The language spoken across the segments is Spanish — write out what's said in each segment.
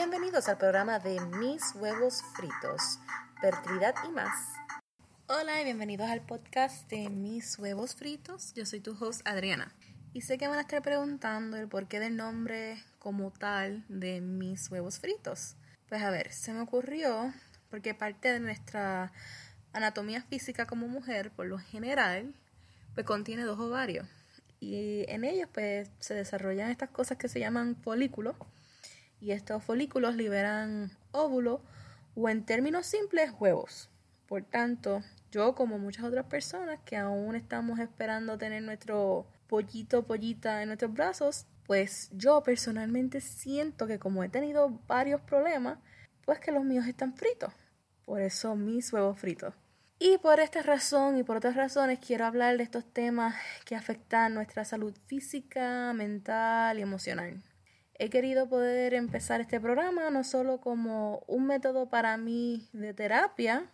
Bienvenidos al programa de Mis Huevos Fritos, Fertilidad y más. Hola y bienvenidos al podcast de Mis Huevos Fritos. Yo soy tu host Adriana. Y sé que van a estar preguntando el porqué del nombre como tal de Mis Huevos Fritos. Pues a ver, se me ocurrió porque parte de nuestra anatomía física como mujer, por lo general, pues contiene dos ovarios. Y en ellos pues se desarrollan estas cosas que se llaman folículos y estos folículos liberan óvulos o en términos simples huevos. Por tanto, yo como muchas otras personas que aún estamos esperando tener nuestro pollito pollita en nuestros brazos, pues yo personalmente siento que como he tenido varios problemas, pues que los míos están fritos. Por eso mis huevos fritos. Y por esta razón y por otras razones quiero hablar de estos temas que afectan nuestra salud física, mental y emocional. He querido poder empezar este programa no solo como un método para mí de terapia,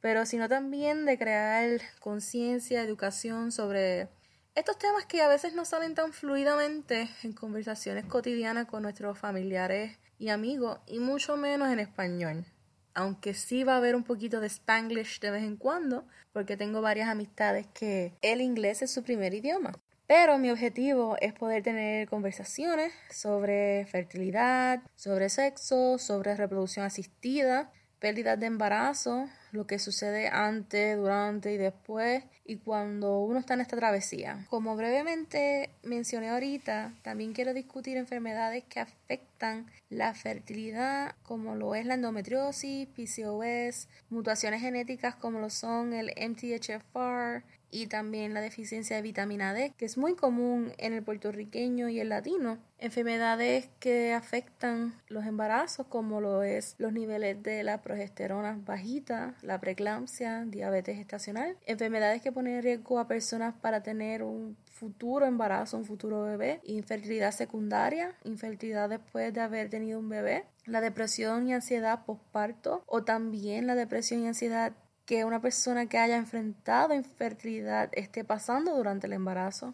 pero sino también de crear conciencia, educación sobre estos temas que a veces no salen tan fluidamente en conversaciones cotidianas con nuestros familiares y amigos, y mucho menos en español. Aunque sí va a haber un poquito de spanglish de vez en cuando, porque tengo varias amistades que el inglés es su primer idioma. Pero mi objetivo es poder tener conversaciones sobre fertilidad, sobre sexo, sobre reproducción asistida, pérdidas de embarazo, lo que sucede antes, durante y después y cuando uno está en esta travesía. Como brevemente mencioné ahorita, también quiero discutir enfermedades que afectan la fertilidad, como lo es la endometriosis, PCOS, mutaciones genéticas como lo son el MTHFR, y también la deficiencia de vitamina D, que es muy común en el puertorriqueño y el latino. Enfermedades que afectan los embarazos, como lo es los niveles de la progesterona bajita, la preeclampsia, diabetes gestacional. Enfermedades que ponen en riesgo a personas para tener un futuro embarazo, un futuro bebé, infertilidad secundaria, infertilidad después de haber tenido un bebé, la depresión y ansiedad postparto o también la depresión y ansiedad que una persona que haya enfrentado infertilidad esté pasando durante el embarazo.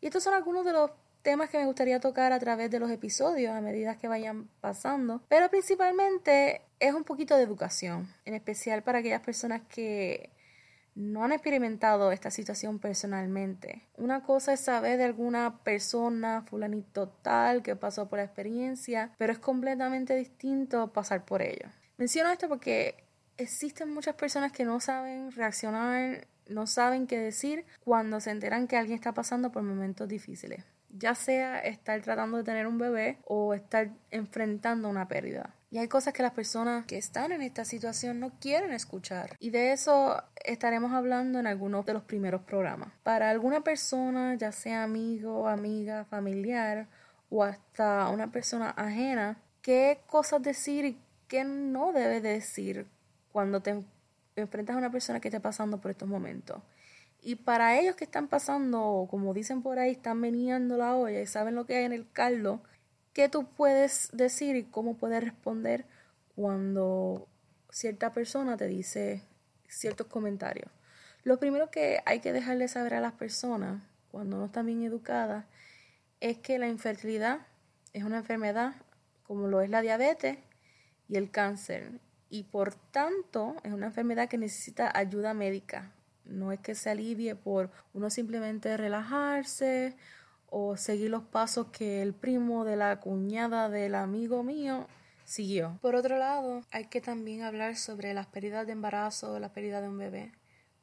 Y estos son algunos de los temas que me gustaría tocar a través de los episodios a medida que vayan pasando, pero principalmente es un poquito de educación, en especial para aquellas personas que no han experimentado esta situación personalmente. Una cosa es saber de alguna persona, fulanito tal, que pasó por la experiencia, pero es completamente distinto pasar por ello. Menciono esto porque existen muchas personas que no saben reaccionar, no saben qué decir cuando se enteran que alguien está pasando por momentos difíciles, ya sea estar tratando de tener un bebé o estar enfrentando una pérdida. Y hay cosas que las personas que están en esta situación no quieren escuchar. Y de eso estaremos hablando en algunos de los primeros programas. Para alguna persona, ya sea amigo, amiga, familiar o hasta una persona ajena, qué cosas decir y qué no debe decir cuando te enfrentas a una persona que está pasando por estos momentos. Y para ellos que están pasando, como dicen por ahí, están meneando la olla y saben lo que hay en el caldo, ¿qué tú puedes decir y cómo puedes responder cuando cierta persona te dice ciertos comentarios? Lo primero que hay que dejarle saber a las personas, cuando no están bien educadas, es que la infertilidad es una enfermedad como lo es la diabetes y el cáncer y por tanto es una enfermedad que necesita ayuda médica. No es que se alivie por uno simplemente relajarse o seguir los pasos que el primo de la cuñada del amigo mío siguió. Por otro lado, hay que también hablar sobre las pérdidas de embarazo o la pérdida de un bebé,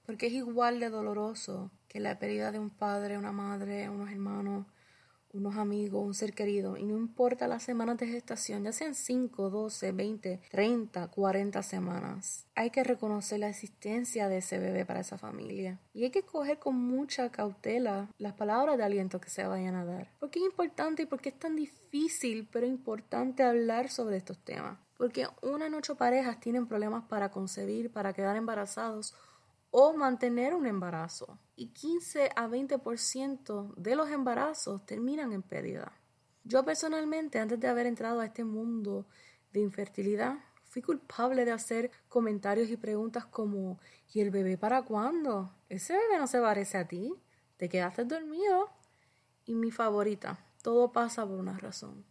porque es igual de doloroso que la pérdida de un padre, una madre, unos hermanos, unos amigos, un ser querido, y no importa las semanas de gestación, ya sean 5, 12, 20, 30, 40 semanas, hay que reconocer la existencia de ese bebé para esa familia. Y hay que coger con mucha cautela las palabras de aliento que se vayan a dar. Porque es importante y porque es tan difícil, pero importante hablar sobre estos temas. Porque una en ocho parejas tienen problemas para concebir, para quedar embarazados o mantener un embarazo. Y 15 a 20% de los embarazos terminan en pérdida. Yo personalmente, antes de haber entrado a este mundo de infertilidad, fui culpable de hacer comentarios y preguntas como ¿y el bebé para cuándo? Ese bebé no se parece a ti. Te quedaste dormido. Y mi favorita, todo pasa por una razón.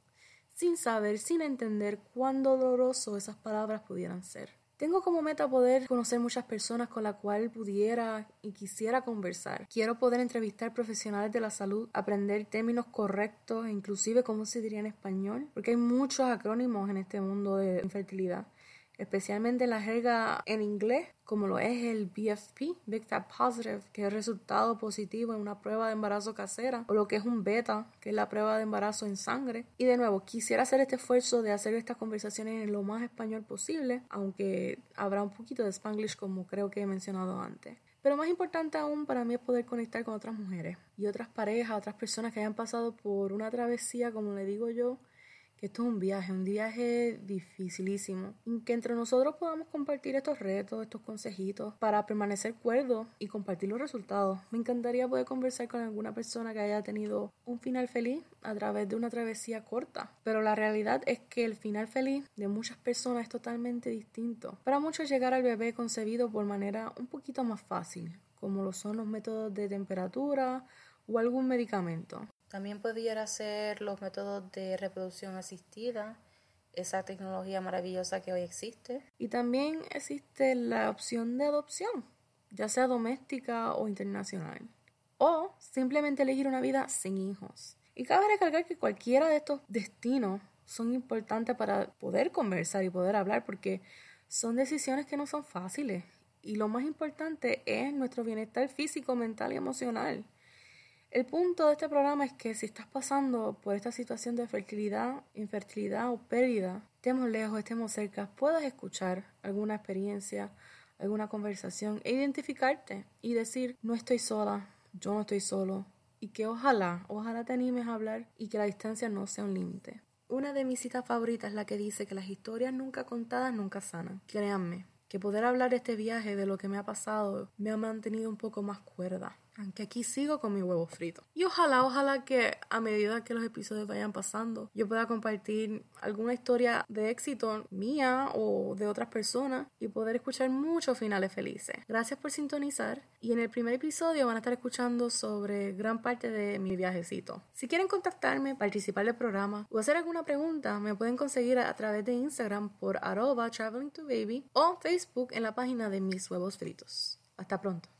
sin saber, sin entender cuán doloroso esas palabras pudieran ser. Tengo como meta poder conocer muchas personas con las cuales pudiera y quisiera conversar. Quiero poder entrevistar profesionales de la salud, aprender términos correctos e inclusive cómo se diría en español, porque hay muchos acrónimos en este mundo de infertilidad especialmente la jerga en inglés, como lo es el BFP, Big Fat Positive, que es resultado positivo en una prueba de embarazo casera, o lo que es un beta, que es la prueba de embarazo en sangre. Y de nuevo, quisiera hacer este esfuerzo de hacer estas conversaciones en lo más español posible, aunque habrá un poquito de spanglish como creo que he mencionado antes. Pero más importante aún para mí es poder conectar con otras mujeres y otras parejas, otras personas que hayan pasado por una travesía, como le digo yo, que esto es un viaje, un viaje dificilísimo, y que entre nosotros podamos compartir estos retos, estos consejitos para permanecer cuerdos y compartir los resultados. Me encantaría poder conversar con alguna persona que haya tenido un final feliz a través de una travesía corta, pero la realidad es que el final feliz de muchas personas es totalmente distinto. Para muchos llegar al bebé concebido por manera un poquito más fácil, como lo son los métodos de temperatura o algún medicamento. También pudiera ser los métodos de reproducción asistida, esa tecnología maravillosa que hoy existe. Y también existe la opción de adopción, ya sea doméstica o internacional. O simplemente elegir una vida sin hijos. Y cabe recalcar que cualquiera de estos destinos son importantes para poder conversar y poder hablar porque son decisiones que no son fáciles. Y lo más importante es nuestro bienestar físico, mental y emocional. El punto de este programa es que si estás pasando por esta situación de fertilidad, infertilidad o pérdida, estemos lejos, estemos cerca, puedas escuchar alguna experiencia, alguna conversación e identificarte y decir, no estoy sola, yo no estoy solo, y que ojalá, ojalá te animes a hablar y que la distancia no sea un límite. Una de mis citas favoritas es la que dice que las historias nunca contadas nunca sanan. Créanme, que poder hablar de este viaje, de lo que me ha pasado, me ha mantenido un poco más cuerda aunque aquí sigo con mi huevo frito. Y ojalá, ojalá que a medida que los episodios vayan pasando, yo pueda compartir alguna historia de éxito mía o de otras personas y poder escuchar muchos finales felices. Gracias por sintonizar y en el primer episodio van a estar escuchando sobre gran parte de mi viajecito. Si quieren contactarme, participar del programa o hacer alguna pregunta, me pueden conseguir a través de Instagram por arroba traveling to baby o Facebook en la página de mis huevos fritos. Hasta pronto.